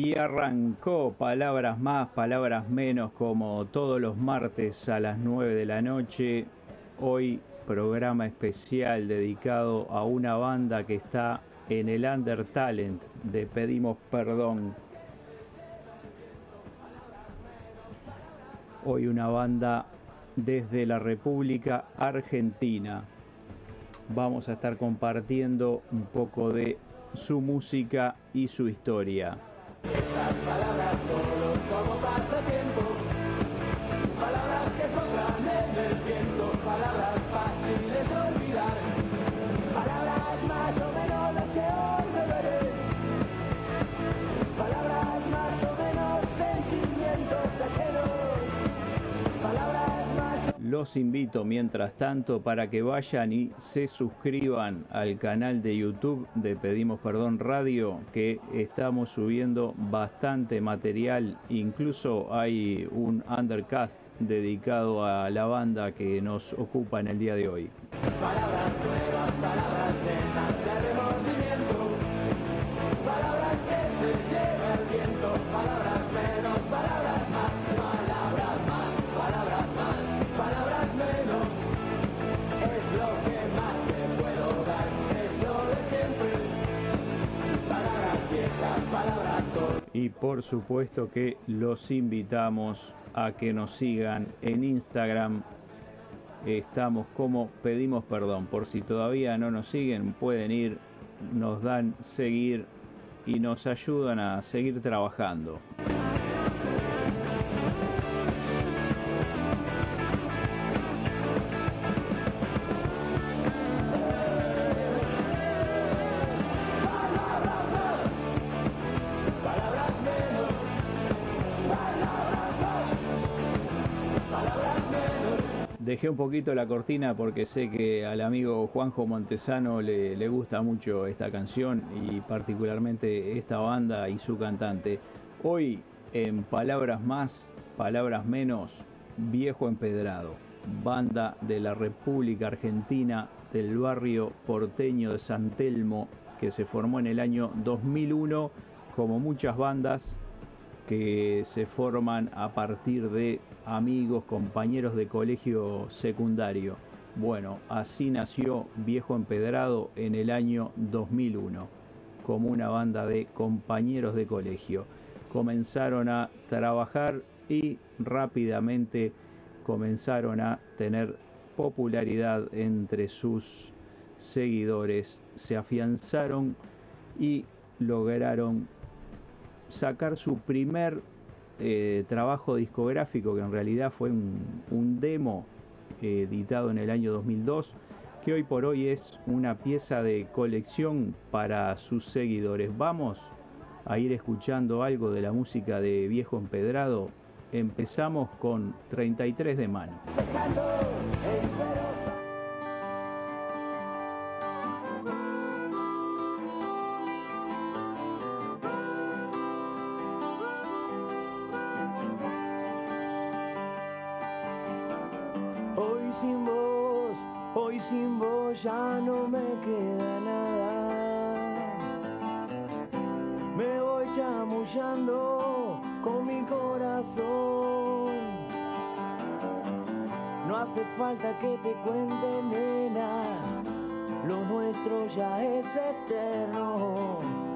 Y arrancó palabras más, palabras menos, como todos los martes a las 9 de la noche. Hoy programa especial dedicado a una banda que está en el Under Talent de Pedimos Perdón. Hoy una banda desde la República Argentina. Vamos a estar compartiendo un poco de su música y su historia. Estas palabras solo como pasatiempo, palabras que soplan los invito mientras tanto para que vayan y se suscriban al canal de YouTube de Pedimos Perdón Radio, que estamos subiendo bastante material. Incluso hay un undercast dedicado a la banda que nos ocupa en el día de hoy. Palabras nuevas, palabras llenas Y por supuesto que los invitamos a que nos sigan en Instagram. Estamos como pedimos perdón. Por si todavía no nos siguen, pueden ir, nos dan seguir y nos ayudan a seguir trabajando. Un poquito la cortina porque sé que al amigo Juanjo Montesano le, le gusta mucho esta canción y particularmente esta banda y su cantante. Hoy en Palabras Más, Palabras Menos, Viejo Empedrado, banda de la República Argentina del barrio porteño de San Telmo que se formó en el año 2001 como muchas bandas que se forman a partir de amigos, compañeros de colegio secundario. Bueno, así nació Viejo Empedrado en el año 2001, como una banda de compañeros de colegio. Comenzaron a trabajar y rápidamente comenzaron a tener popularidad entre sus seguidores, se afianzaron y lograron sacar su primer eh, trabajo discográfico, que en realidad fue un, demo eh, editado en el año 2002, que hoy por hoy es una pieza de colección para sus seguidores. Vamos a ir escuchando algo de la música de Viejo Empedrado. Empezamos con 33 de mano. Ya no me queda nada. Me voy chamullando con mi corazón. No hace falta que te cuente, nena, lo nuestro ya es eterno.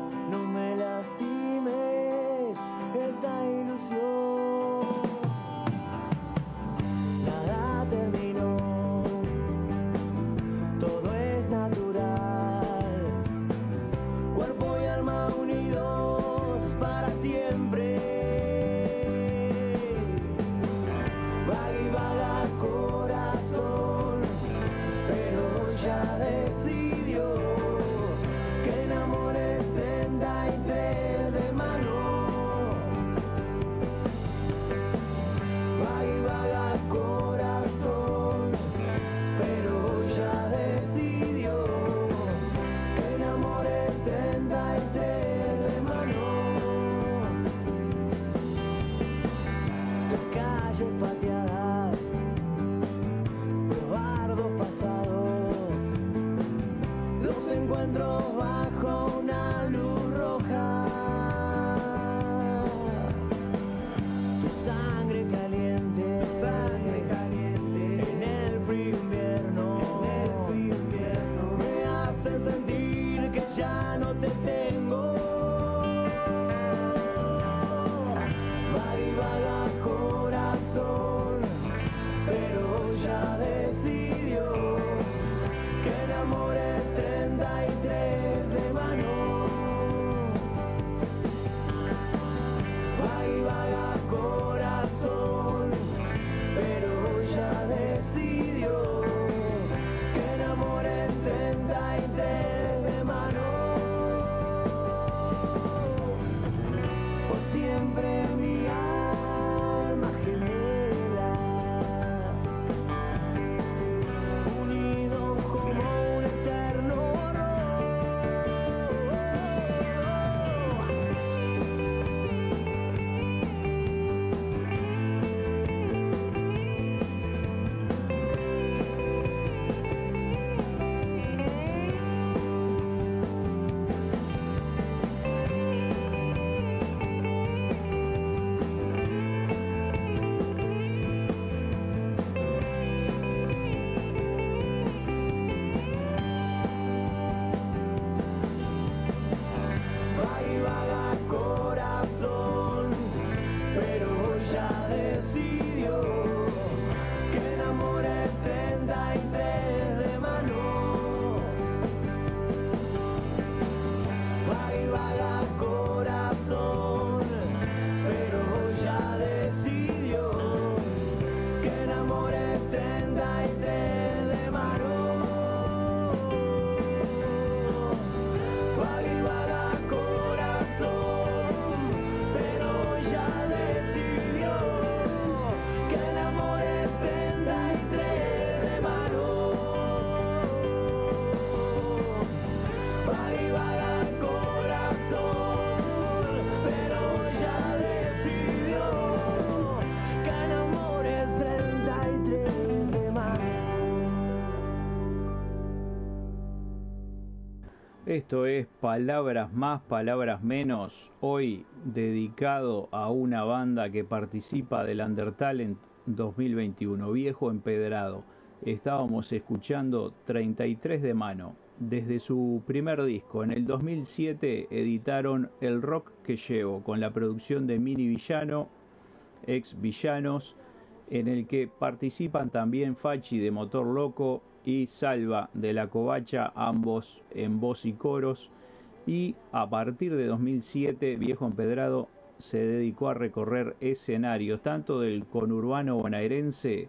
Esto es Palabras más, Palabras menos, hoy dedicado a una banda que participa del Undertalent 2021, Viejo Empedrado. Estábamos escuchando 33 de mano. Desde su primer disco, en el 2007, editaron El Rock que Llevo, con la producción de Mini Villano, ex Villanos, en el que participan también Fachi de Motor Loco, y Salva de la Covacha, ambos en voz y coros. Y a partir de 2007, Viejo Empedrado se dedicó a recorrer escenarios tanto del conurbano bonaerense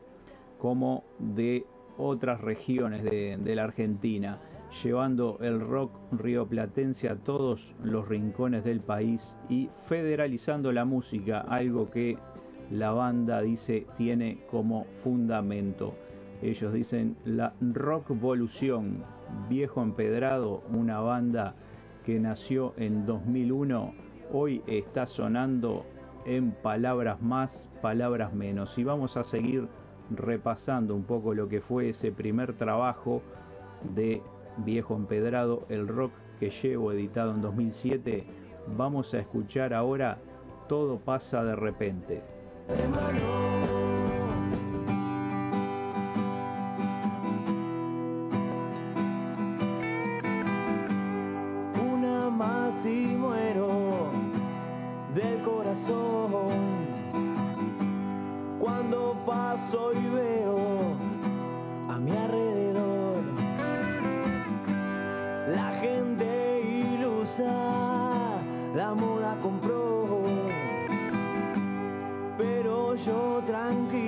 como de otras regiones de, de la Argentina, llevando el rock rioplatense a todos los rincones del país y federalizando la música, algo que la banda dice tiene como fundamento. Ellos dicen la Rock Volución, Viejo Empedrado, una banda que nació en 2001, hoy está sonando en palabras más, palabras menos. Y vamos a seguir repasando un poco lo que fue ese primer trabajo de Viejo Empedrado, el rock que llevo editado en 2007. Vamos a escuchar ahora Todo pasa de repente. Tranquilo,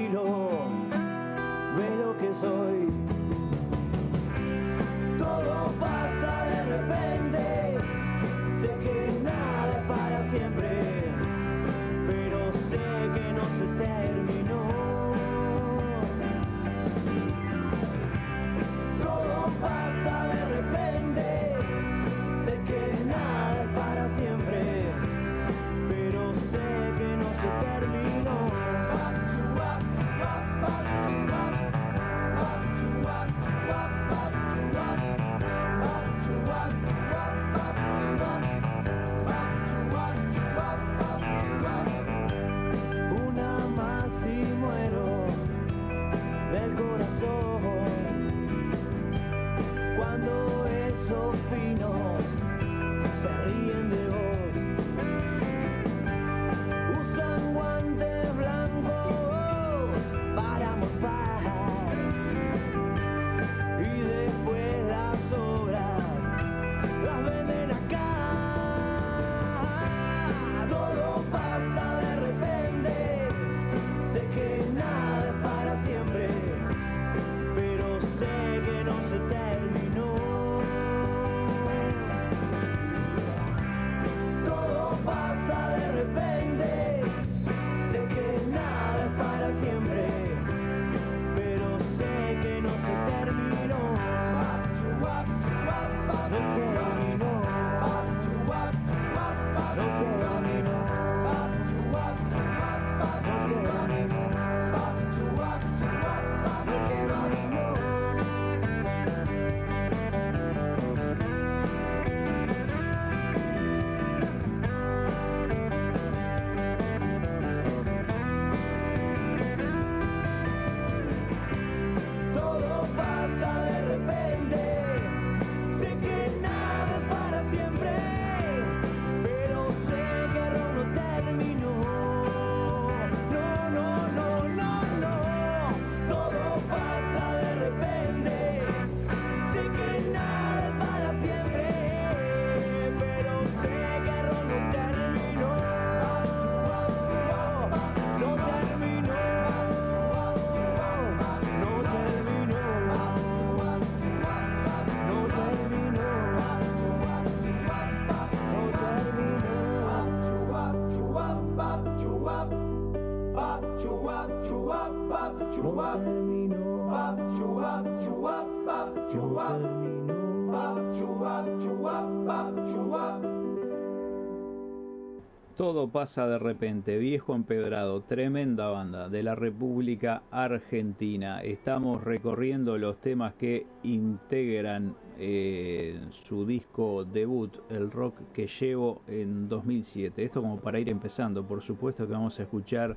Pasa de repente, viejo empedrado, tremenda banda de la República Argentina. Estamos recorriendo los temas que integran eh, su disco debut, el rock que llevo en 2007. Esto como para ir empezando, por supuesto que vamos a escuchar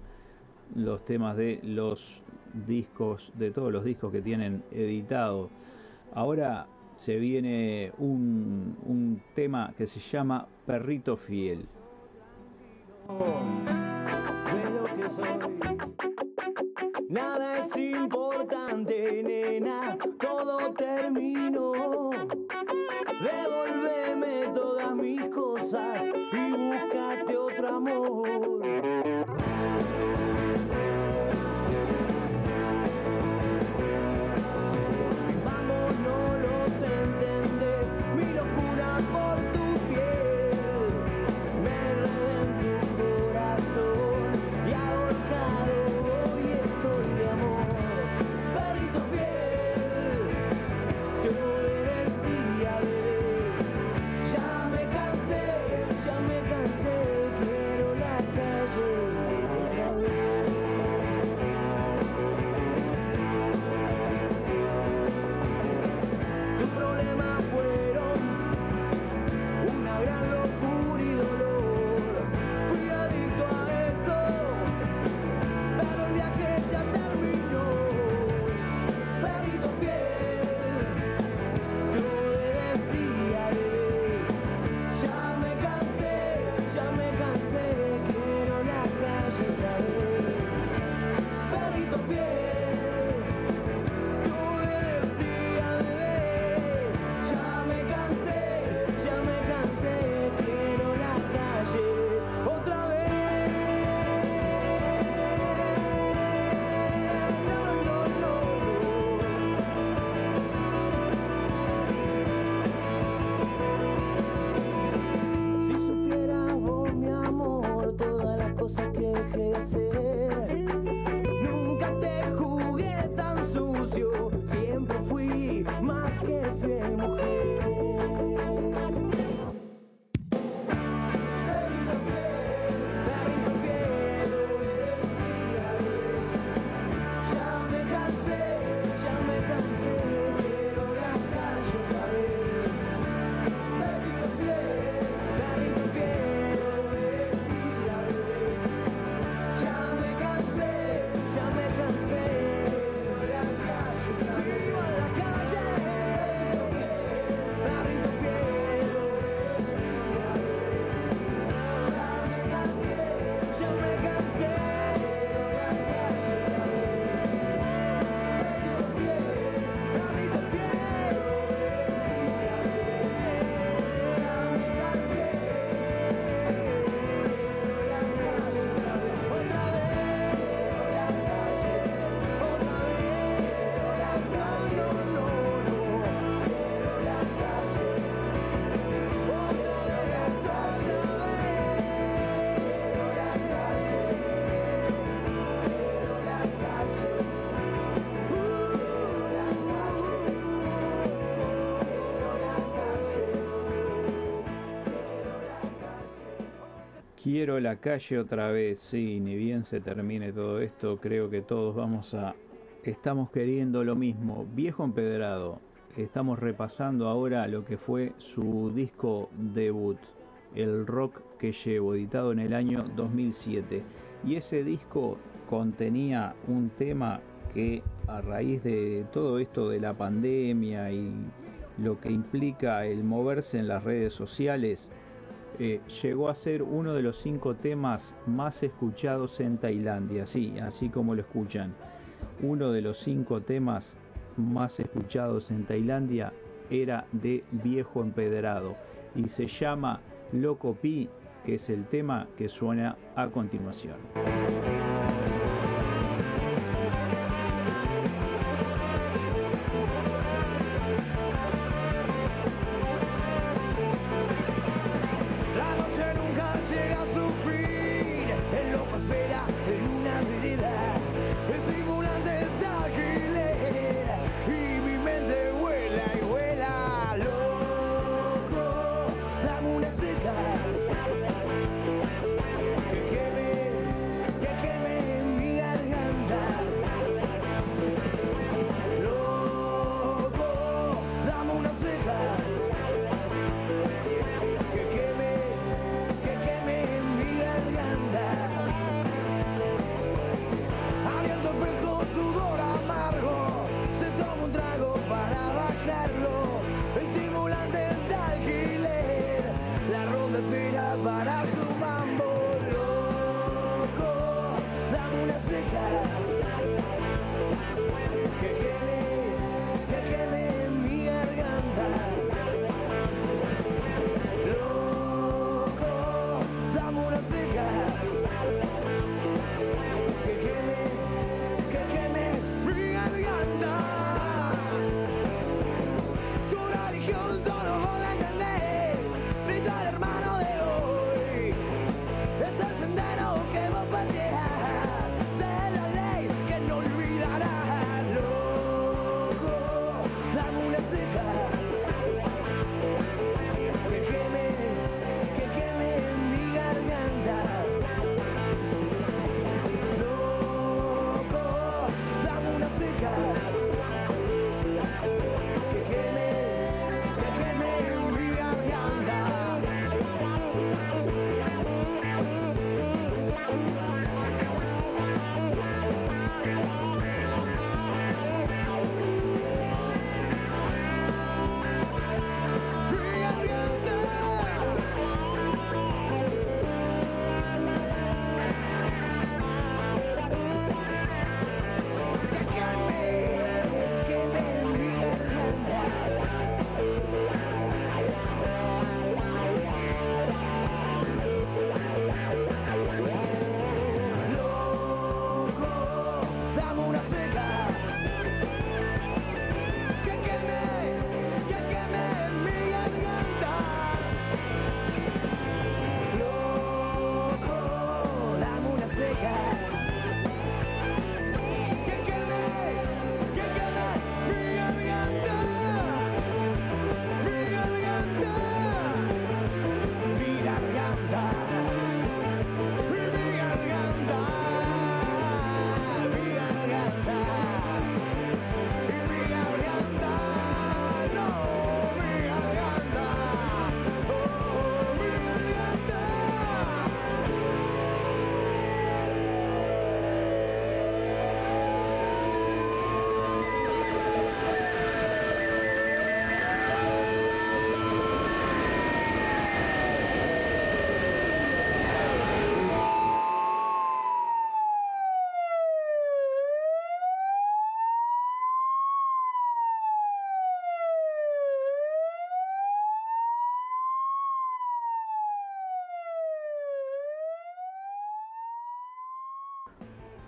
los temas de los discos, de todos los discos que tienen editado. Ahora se viene un tema que se llama Perrito Fiel. De lo que soy. Nada es importante, nena, todo terminó. Devolveme todas mis cosas y búscate otro amor. Quiero la calle otra vez, sí, ni bien se termine todo esto, creo que todos vamos a... Estamos queriendo lo mismo, viejo empedrado, estamos repasando ahora lo que fue su disco debut, El Rock que llevo, editado en el año 2007. Y ese disco contenía un tema que a raíz de todo esto de la pandemia y lo que implica el moverse en las redes sociales, eh, llegó a ser uno de los cinco temas más escuchados en Tailandia, sí, así como lo escuchan. Uno de los cinco temas más escuchados en Tailandia era de Viejo Empedrado y se llama Loco Pi, que es el tema que suena a continuación.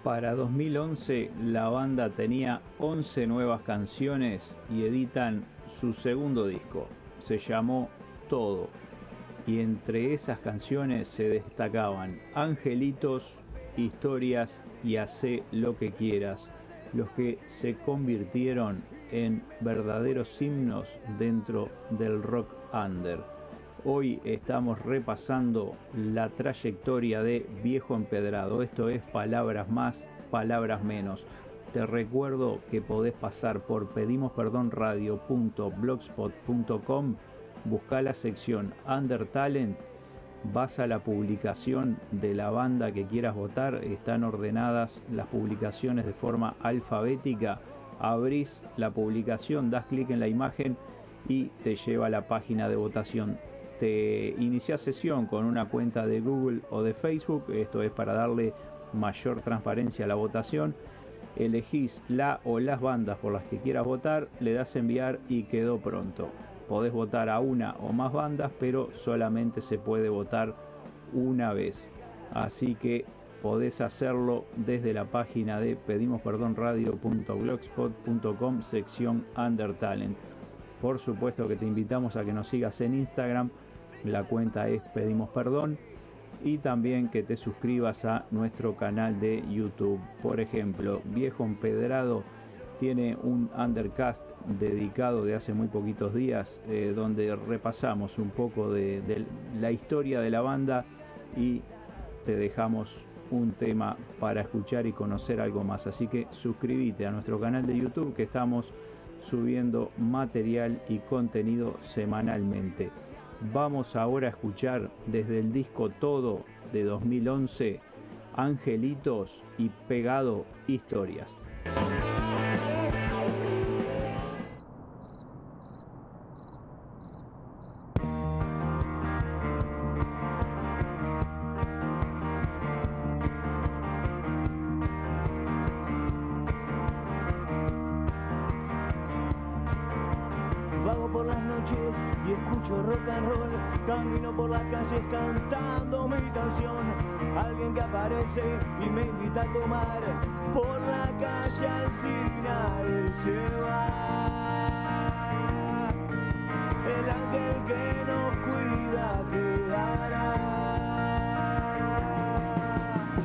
Para 2011 la banda tenía 11 nuevas canciones y editan su segundo disco. Se llamó Todo. Y entre esas canciones se destacaban Angelitos, Historias y Hacé lo que quieras, los que se convirtieron en verdaderos himnos dentro del rock under. Hoy estamos repasando la trayectoria de Viejo Empedrado. Esto es palabras más, palabras menos. Te recuerdo que podés pasar por pedimosperdonradio.blogspot.com, busca la sección Under Talent, vas a la publicación de la banda que quieras votar, están ordenadas las publicaciones de forma alfabética, abrís la publicación, das clic en la imagen y te lleva a la página de votación te inicias sesión con una cuenta de Google o de Facebook, esto es para darle mayor transparencia a la votación, elegís la o las bandas por las que quieras votar, le das enviar y quedó pronto. Podés votar a una o más bandas, pero solamente se puede votar una vez. Así que podés hacerlo desde la página de pedimosperdonradio.blogspot.com sección Under Talent. Por supuesto que te invitamos a que nos sigas en Instagram, la cuenta es Pedimos Perdón y también que te suscribas a nuestro canal de YouTube. Por ejemplo, Viejo Empedrado tiene un undercast dedicado de hace muy poquitos días eh, donde repasamos un poco de, de la historia de la banda y te dejamos un tema para escuchar y conocer algo más. Así que suscríbete a nuestro canal de YouTube que estamos subiendo material y contenido semanalmente. Vamos ahora a escuchar desde el disco Todo de 2011 Angelitos y Pegado Historias. y me invita a tomar por la calle al final se va. El ángel que nos cuida quedará.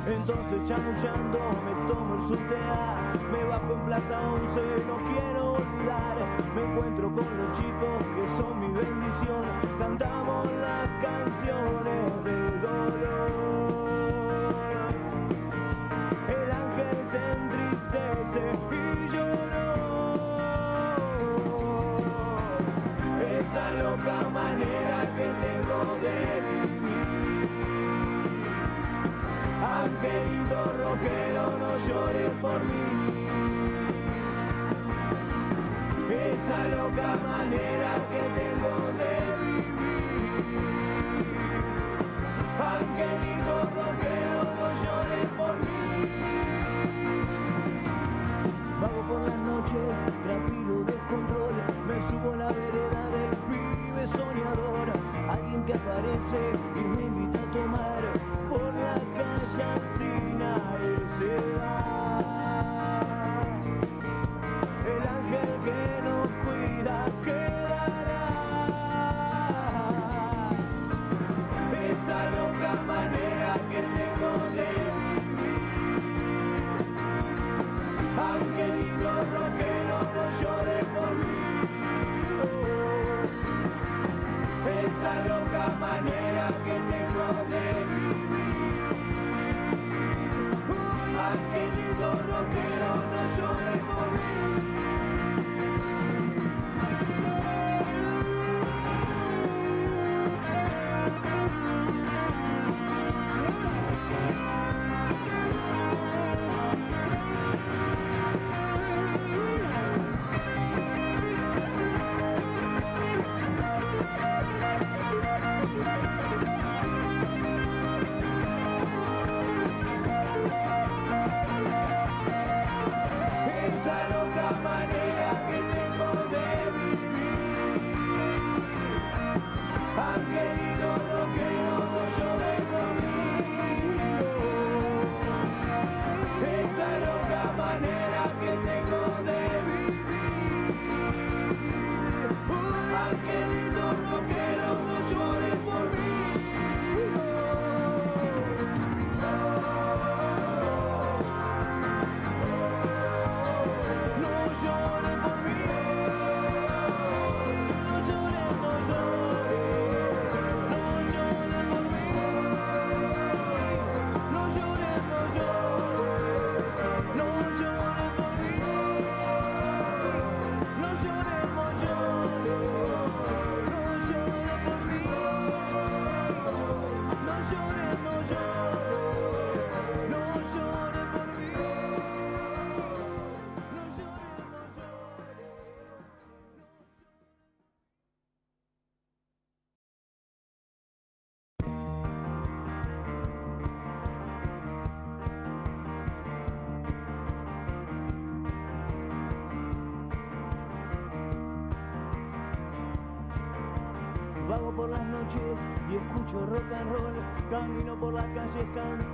Entonces chamullando me tomo el sutea, me bajo en Plaza 11, no quiero olvidar. Me encuentro con los chicos que son mi bendición, cantamos las canciones de dolor. rockero, no llores por mí. Esa loca manera Camino por las calles, camino.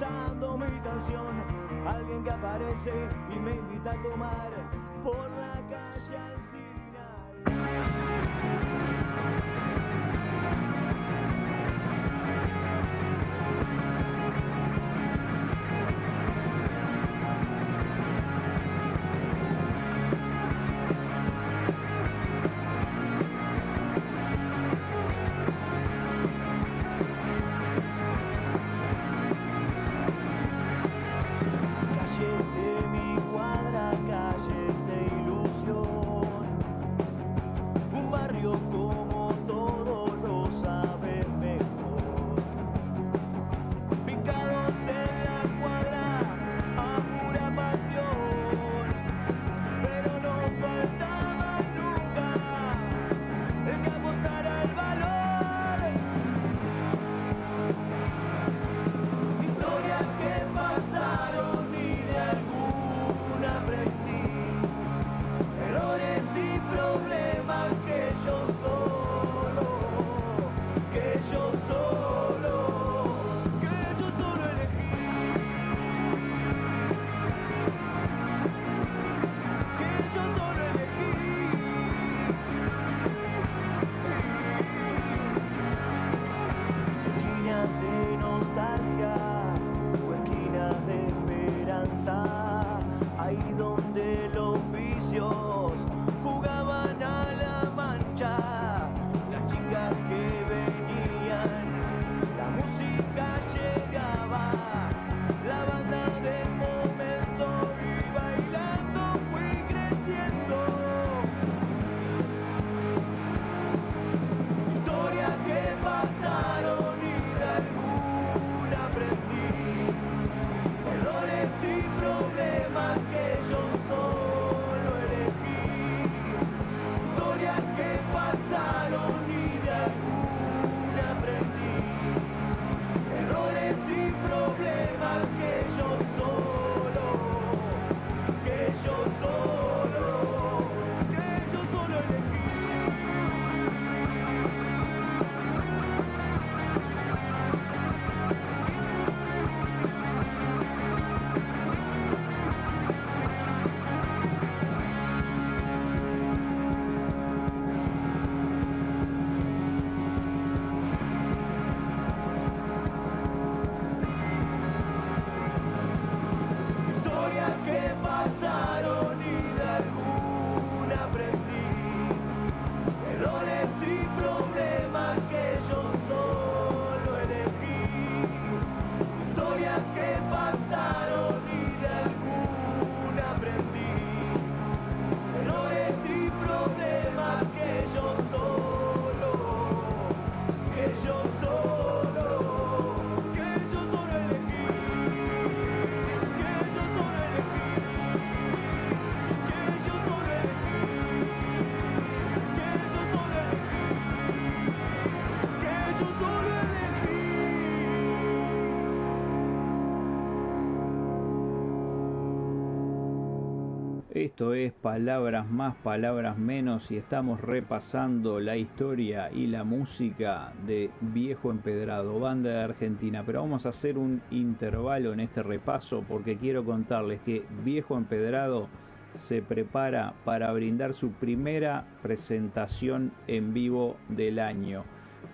Esto es Palabras más, Palabras menos y estamos repasando la historia y la música de Viejo Empedrado, banda de Argentina. Pero vamos a hacer un intervalo en este repaso porque quiero contarles que Viejo Empedrado se prepara para brindar su primera presentación en vivo del año.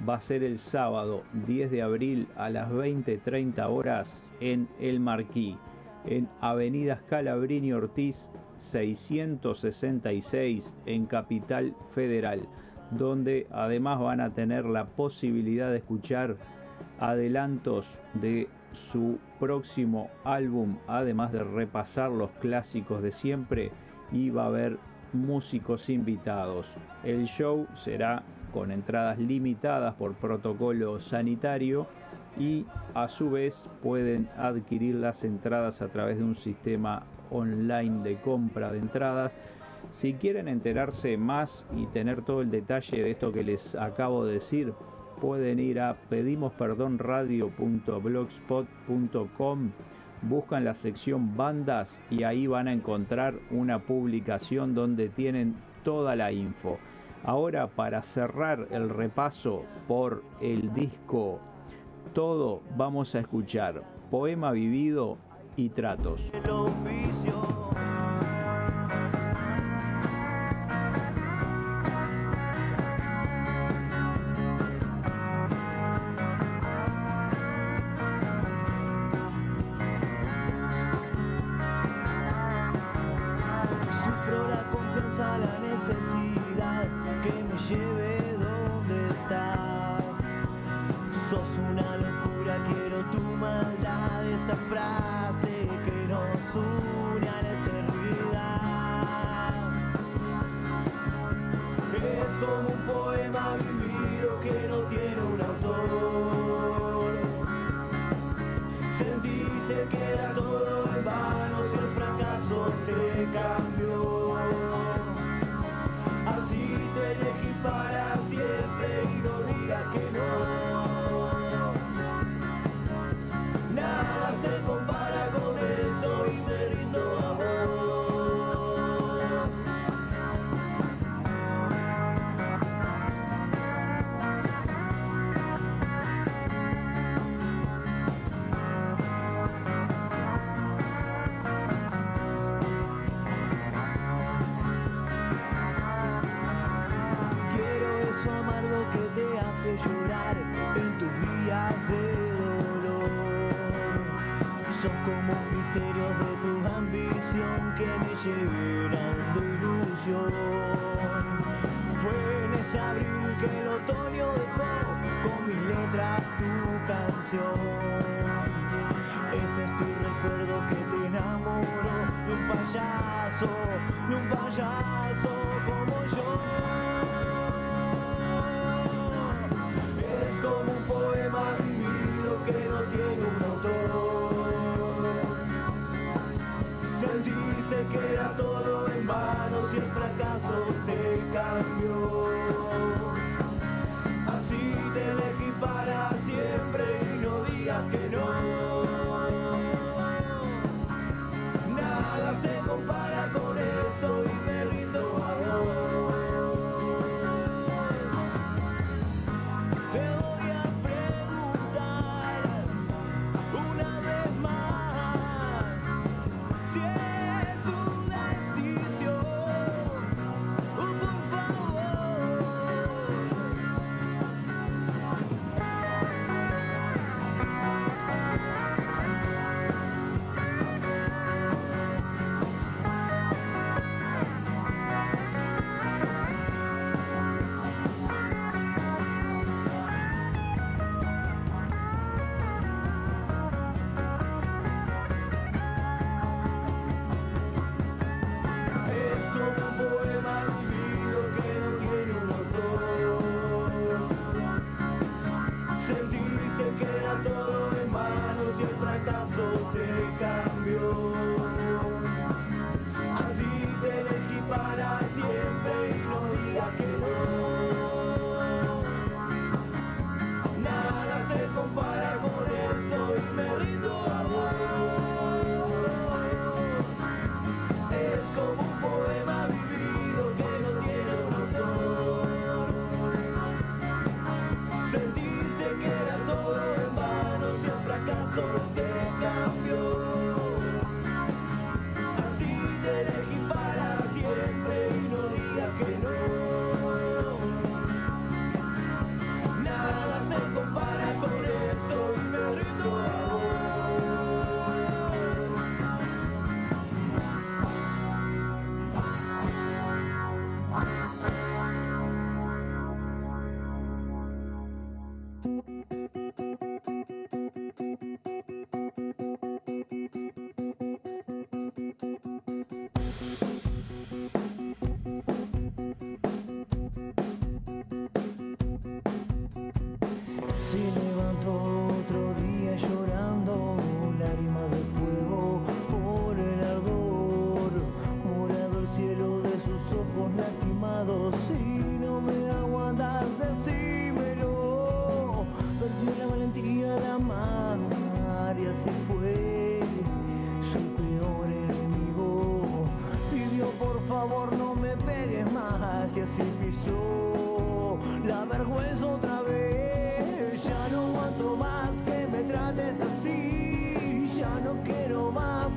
Va a ser el sábado 10 de abril a las 20.30 horas en El Marquí, en Avenida Scalabrini Ortiz 666 en Capital Federal, donde además van a tener la posibilidad de escuchar adelantos de su próximo álbum, además de repasar los clásicos de siempre y va a haber músicos invitados. El show será con entradas limitadas por protocolo sanitario y a su vez pueden adquirir las entradas a través de un sistema online de compra de entradas. Si quieren enterarse más y tener todo el detalle de esto que les acabo de decir, pueden ir a pedimosperdonradio.blogspot.com, buscan la sección bandas y ahí van a encontrar una publicación donde tienen toda la info. Ahora para cerrar el repaso por el disco todo, vamos a escuchar Poema Vivido y Tratos. Todo en vano si el fracaso te cambió.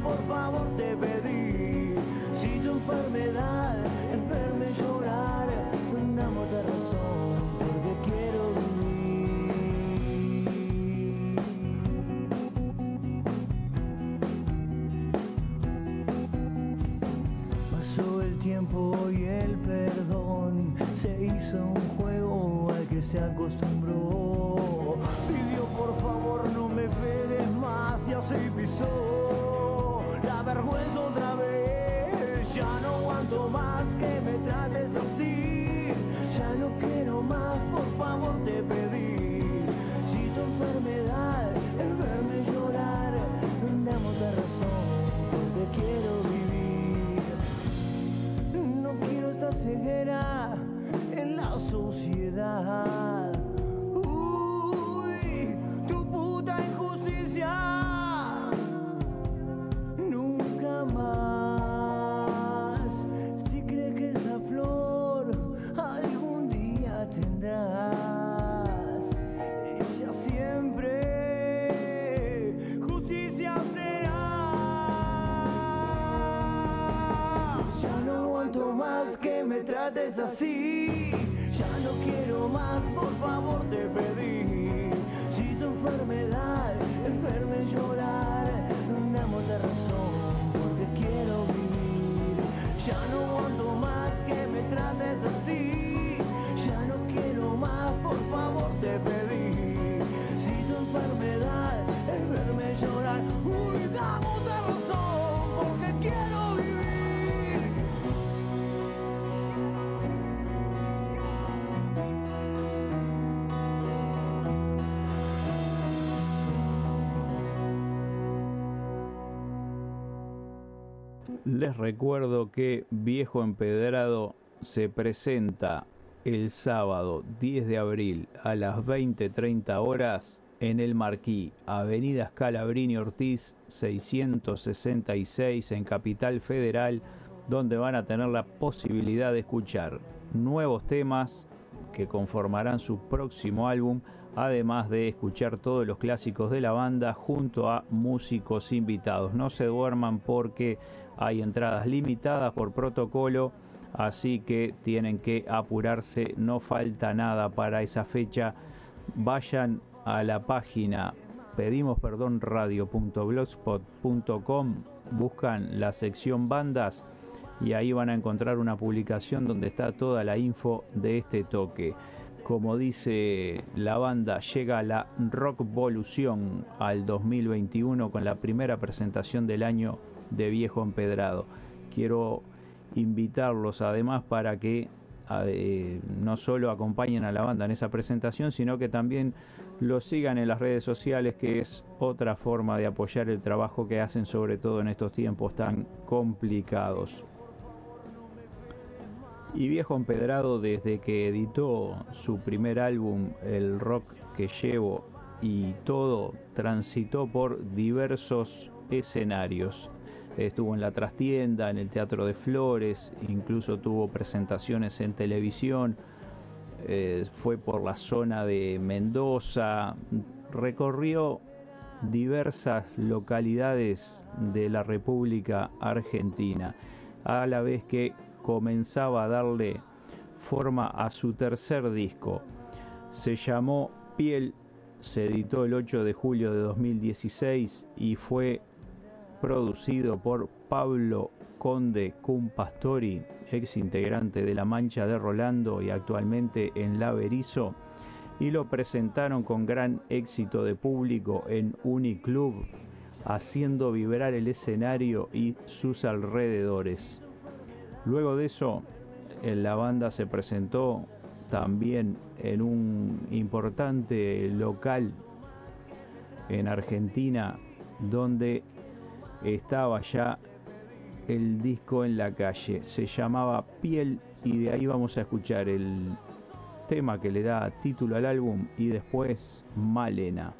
Por favor te pedí. Si tu enfermedad Ya no me trates Les recuerdo que Viejo Empedrado se presenta el sábado 10 de abril a las 20.30 horas en el Marquí, Avenida Scalabrini Ortiz 666 en Capital Federal, donde van a tener la posibilidad de escuchar nuevos temas que conformarán su próximo álbum, además de escuchar todos los clásicos de la banda junto a músicos invitados. No se duerman porque hay entradas limitadas por protocolo, así que tienen que apurarse, no falta nada para esa fecha. Vayan a la página pedimos perdón radio.blogspot.com, buscan la sección bandas y ahí van a encontrar una publicación donde está toda la info de este toque. Como dice la banda, llega la Rockvolución al 2021 con la primera presentación del año de Viejo Empedrado. Quiero invitarlos además para que eh, no solo acompañen a la banda en esa presentación, sino que también lo sigan en las redes sociales, que es otra forma de apoyar el trabajo que hacen, sobre todo en estos tiempos tan complicados. Y Viejo Empedrado, desde que editó su primer álbum, El Rock que Llevo y todo, transitó por diversos escenarios. Estuvo en la trastienda, en el Teatro de Flores, incluso tuvo presentaciones en televisión, eh, fue por la zona de Mendoza, recorrió diversas localidades de la República Argentina, a la vez que comenzaba a darle forma a su tercer disco. Se llamó Piel, se editó el 8 de julio de 2016 y fue producido por Pablo Conde Cum Pastori, ex integrante de La Mancha de Rolando y actualmente en La Berizo, y lo presentaron con gran éxito de público en Uniclub, haciendo vibrar el escenario y sus alrededores. Luego de eso, la banda se presentó también en un importante local en Argentina donde estaba ya el disco en la calle. Se llamaba Piel y de ahí vamos a escuchar el tema que le da título al álbum y después Malena.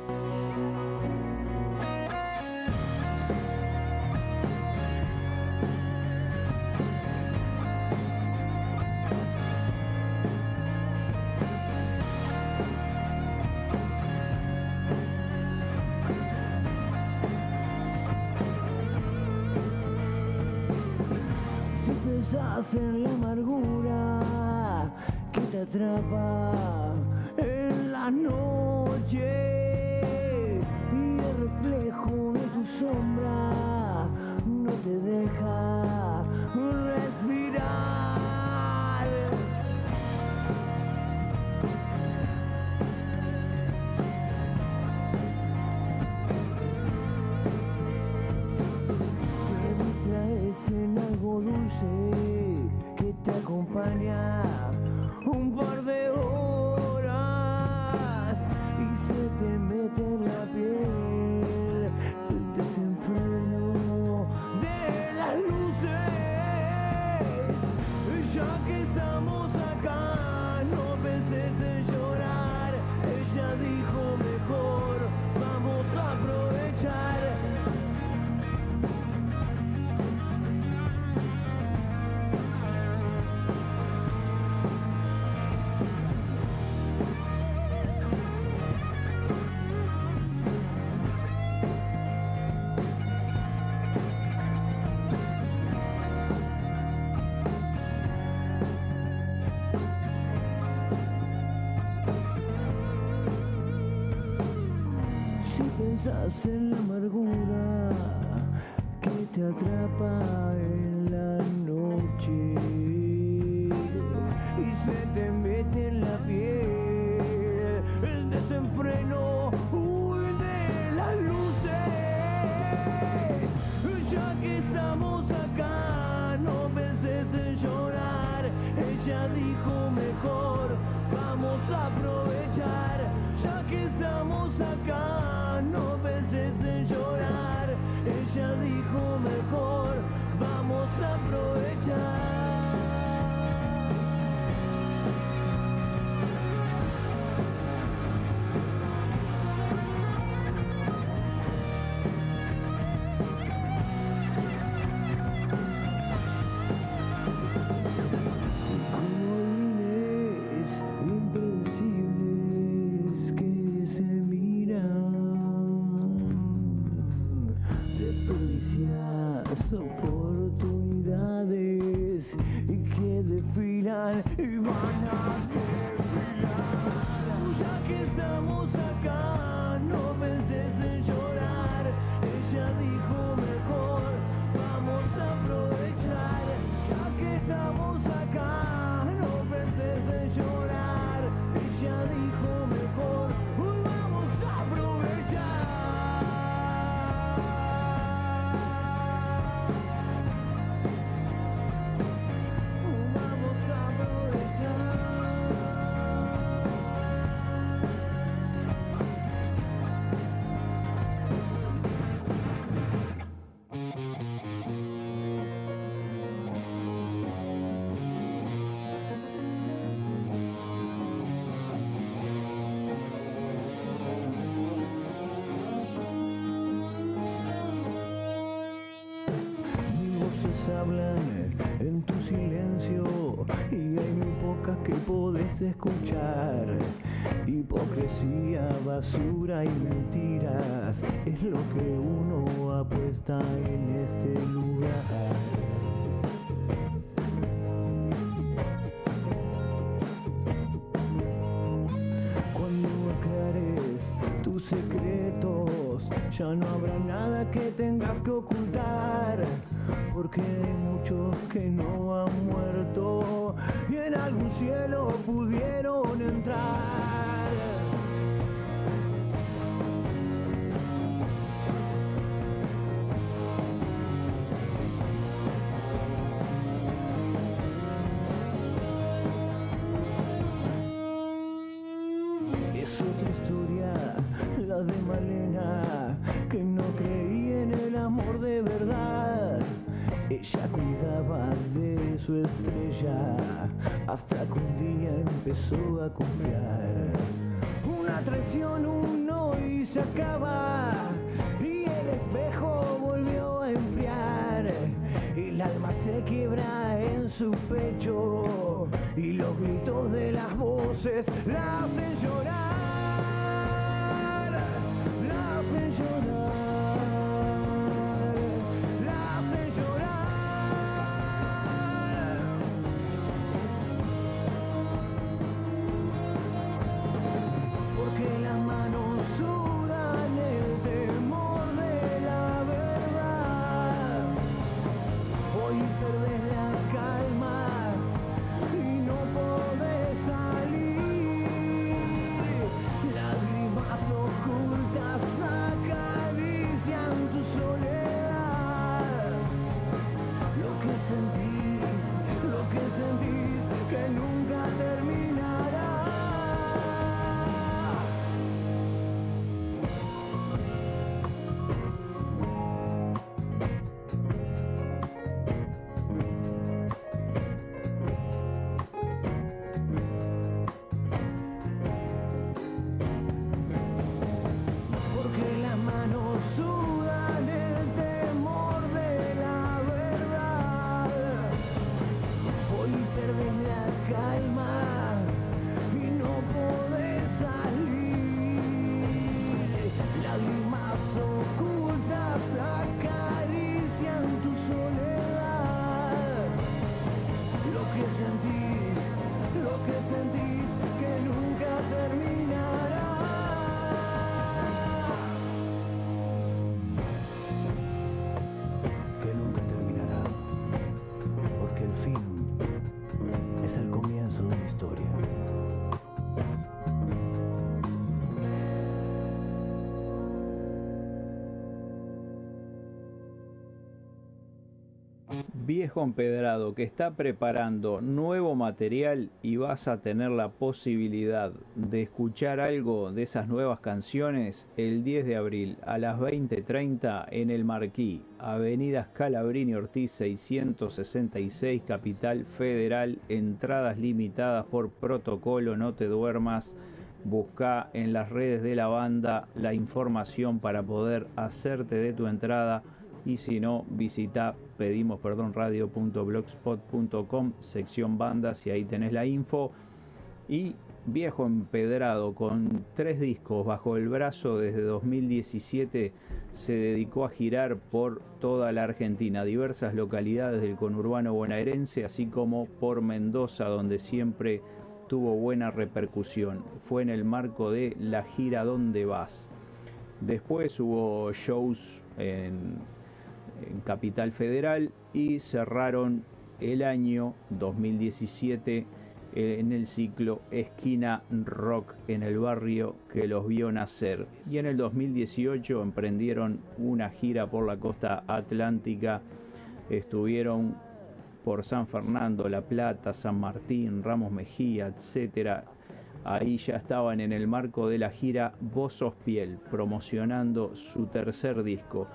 No escuchar. Hipocresía, basura y mentiras es lo que uno apuesta en este lugar. Cuando aclares tus secretos, ya no habrá nada que tengas que ocultar, porque hay muchos que no confiar. Una traición, uno y se acaba. Y el espejo volvió a enfriar. El alma se quiebra en su pecho. Y los gritos de las voces la hacen llorar. La hacen llorar. Viejo empedrado que está preparando nuevo material y vas a tener la posibilidad de escuchar algo de esas nuevas canciones el 10 de abril a las 20:30 en el Marquí, Avenida Scalabrini Ortiz 666, Capital Federal, entradas limitadas por protocolo, no te duermas. Busca en las redes de la banda la información para poder hacerte de tu entrada y si no, visita pedimos sección bandas y ahí tenés la info. Y viejo empedrado con tres discos bajo el brazo desde 2017 se dedicó a girar por toda la Argentina, diversas localidades del conurbano bonaerense, así como por Mendoza, donde siempre tuvo buena repercusión. Fue en el marco de la gira Donde vas. Después hubo shows en, en Capital Federal y cerraron el año 2017 en el ciclo Esquina Rock en el barrio que los vio nacer. Y en el 2018 emprendieron una gira por la costa atlántica. Estuvieron por San Fernando, La Plata, San Martín, Ramos Mejía, etcétera. Ahí ya estaban en el marco de la gira Vos piel, promocionando su tercer disco.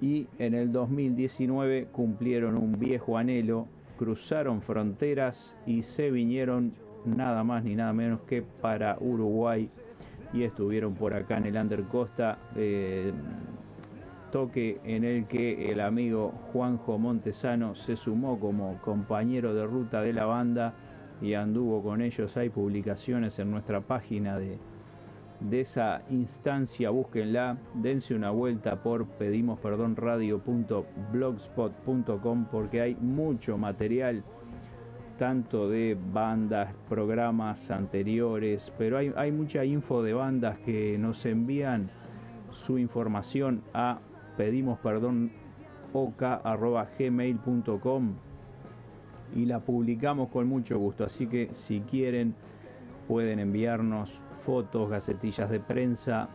Y en el 2019 cumplieron un viejo anhelo, cruzaron fronteras y se vinieron nada más ni nada menos que para Uruguay y estuvieron por acá en el Undercosta. Eh, toque en el que el amigo Juanjo Montesano se sumó como compañero de ruta de la banda y anduvo con ellos. Hay publicaciones en nuestra página de, de esa instancia, búsquenla, dense una vuelta por pedimosperdonradio.blogspot.com porque hay mucho material, tanto de bandas, programas anteriores, pero hay, hay mucha info de bandas que nos envían su información a pedimos perdón y la publicamos con mucho gusto. Así que si quieren pueden enviarnos fotos, gacetillas de prensa,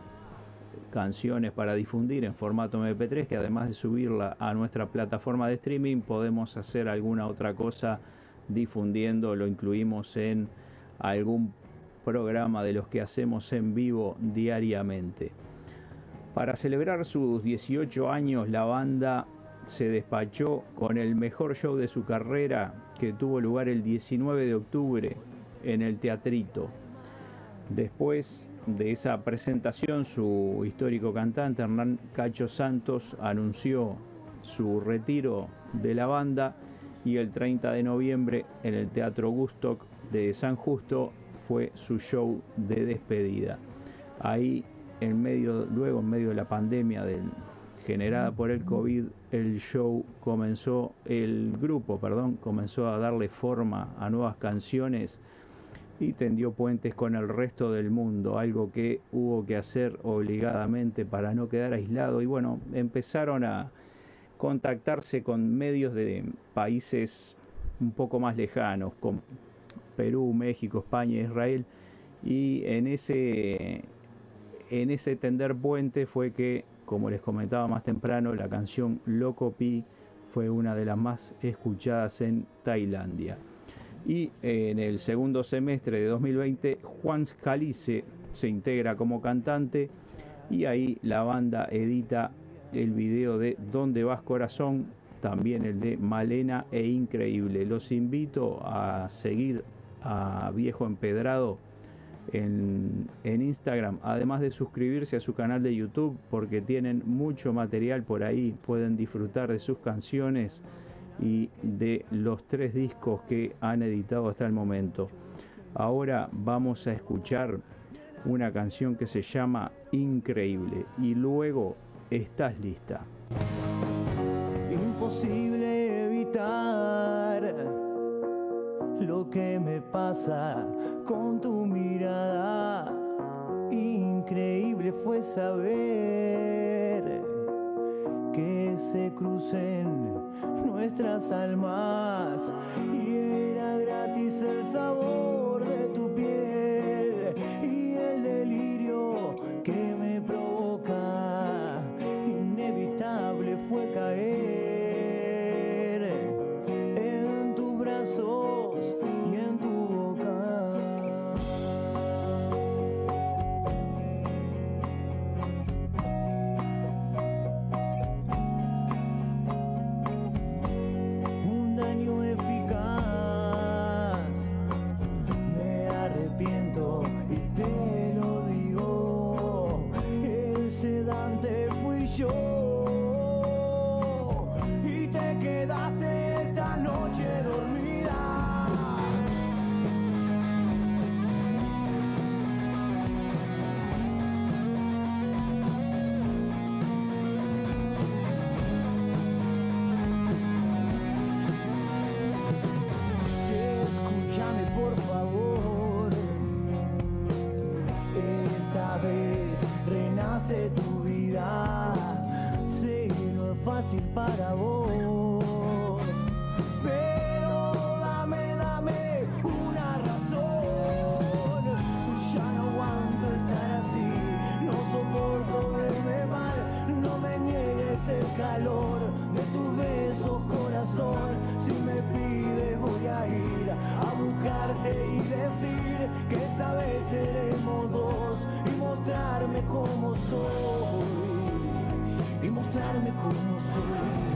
canciones para difundir en formato MP3, que además de subirla a nuestra plataforma de streaming, podemos hacer alguna otra cosa difundiendo, lo incluimos en algún programa de los que hacemos en vivo diariamente. Para celebrar sus 18 años, la banda se despachó con el mejor show de su carrera que tuvo lugar el 19 de octubre en el Teatrito. Después de esa presentación, su histórico cantante Hernán Cacho Santos anunció su retiro de la banda y el 30 de noviembre en el Teatro Gustock de San Justo fue su show de despedida. Ahí en medio, luego en medio de la pandemia generada por el COVID, el show comenzó, el grupo, perdón, comenzó a darle forma a nuevas canciones y tendió puentes con el resto del mundo, algo que hubo que hacer obligadamente para no quedar aislado y bueno, empezaron a contactarse con medios de países un poco más lejanos, con Perú, México, España, Israel y en ese en ese tender puente fue que, como les comentaba más temprano, la canción Loco Pi fue una de las más escuchadas en Tailandia. Y en el segundo semestre de 2020, Juan Calice se integra como cantante y ahí la banda edita el video de ¿Dónde vas corazón? También el de Malena e Increíble. Los invito a seguir a Viejo Empedrado en, Instagram, además de suscribirse a su canal de YouTube porque tienen mucho material por ahí, pueden disfrutar de sus canciones y de los tres discos que han editado hasta el momento. Ahora vamos a escuchar una canción que se llama Increíble y luego estás lista. Imposible evitar lo que me pasa con tu mirada. Increíble fue saber que se crucen nuestras almas. Y era gratis el sabor para vos. Pero dame, dame una razón. Ya no aguanto estar así, no soporto verme mal. No me niegues el calor de tus besos, corazón. Si me pides, voy a ir a buscarte y decir que esta vez seremos dos mostrarme como soy y mostrarme como soy.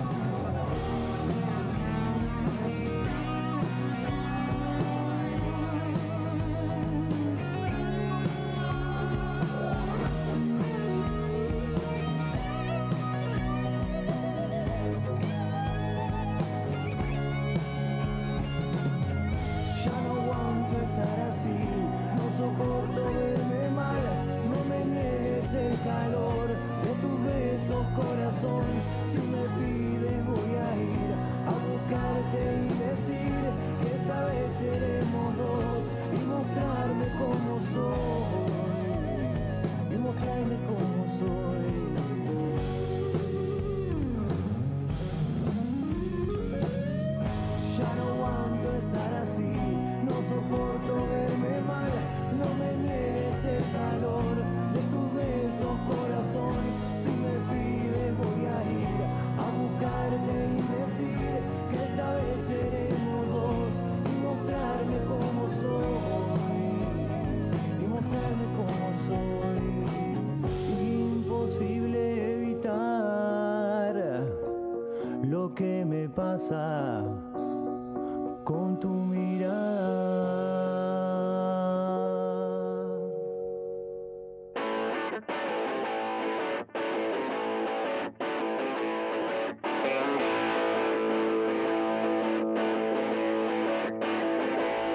con tu mirada.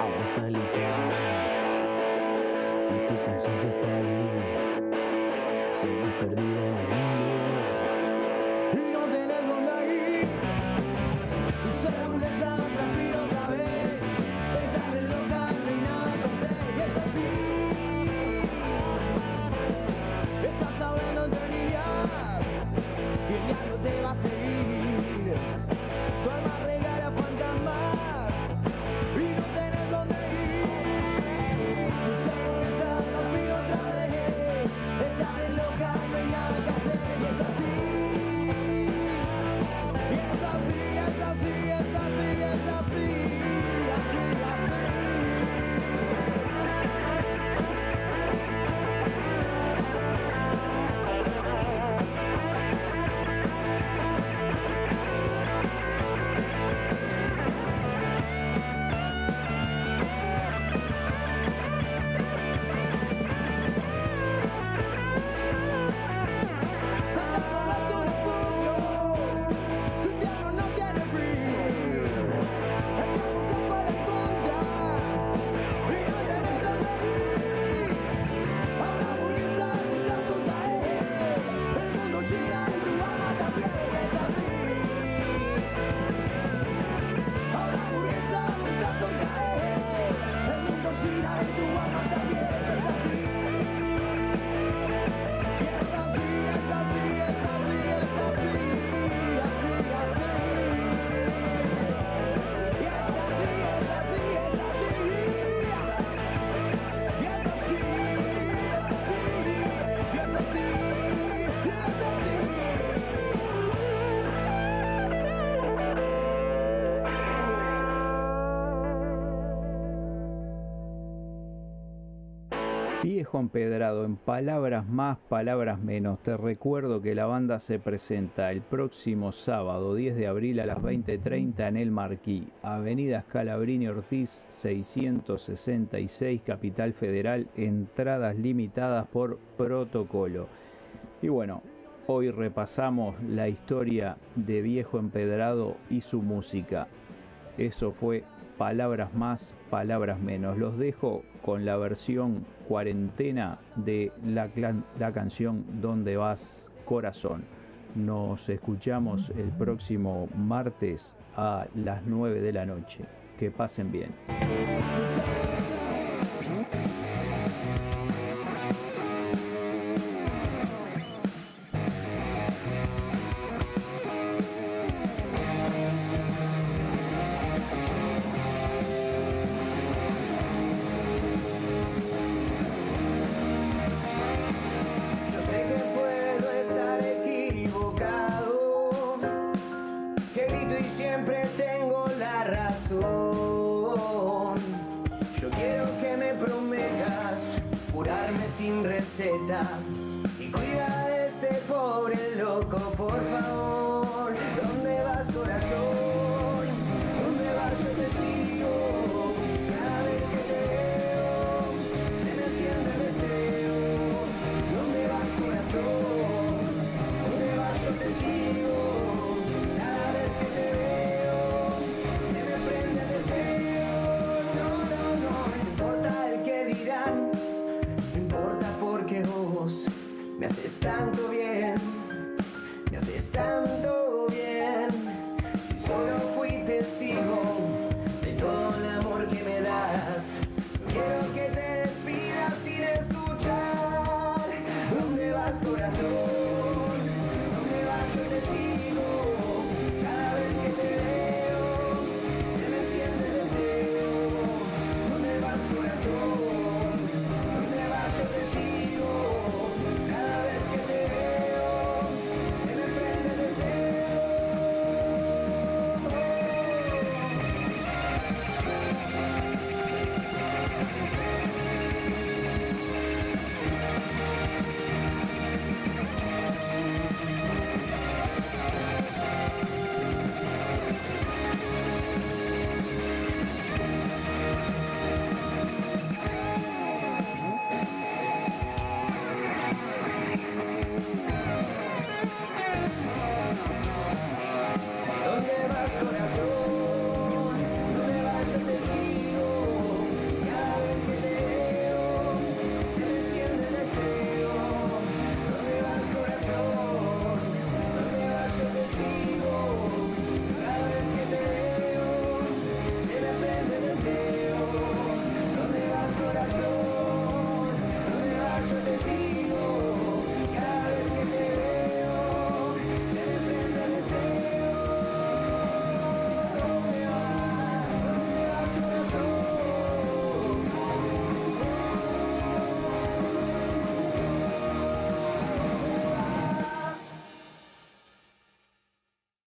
Aún está lista y tu conciencia está ahí, seguir perdida. viejo empedrado, en palabras más, palabras menos, te recuerdo que la banda se presenta el próximo sábado 10 de abril a las 20.30 en El Marquí, Avenida Scalabrini Ortiz 666, Capital Federal, entradas limitadas por protocolo. Y bueno, hoy repasamos la historia de Viejo Empedrado y su música. Eso fue palabras más, palabras menos. Los dejo con la versión cuarentena de la, la canción Donde vas, corazón. Nos escuchamos el próximo martes a las 9 de la noche. Que pasen bien.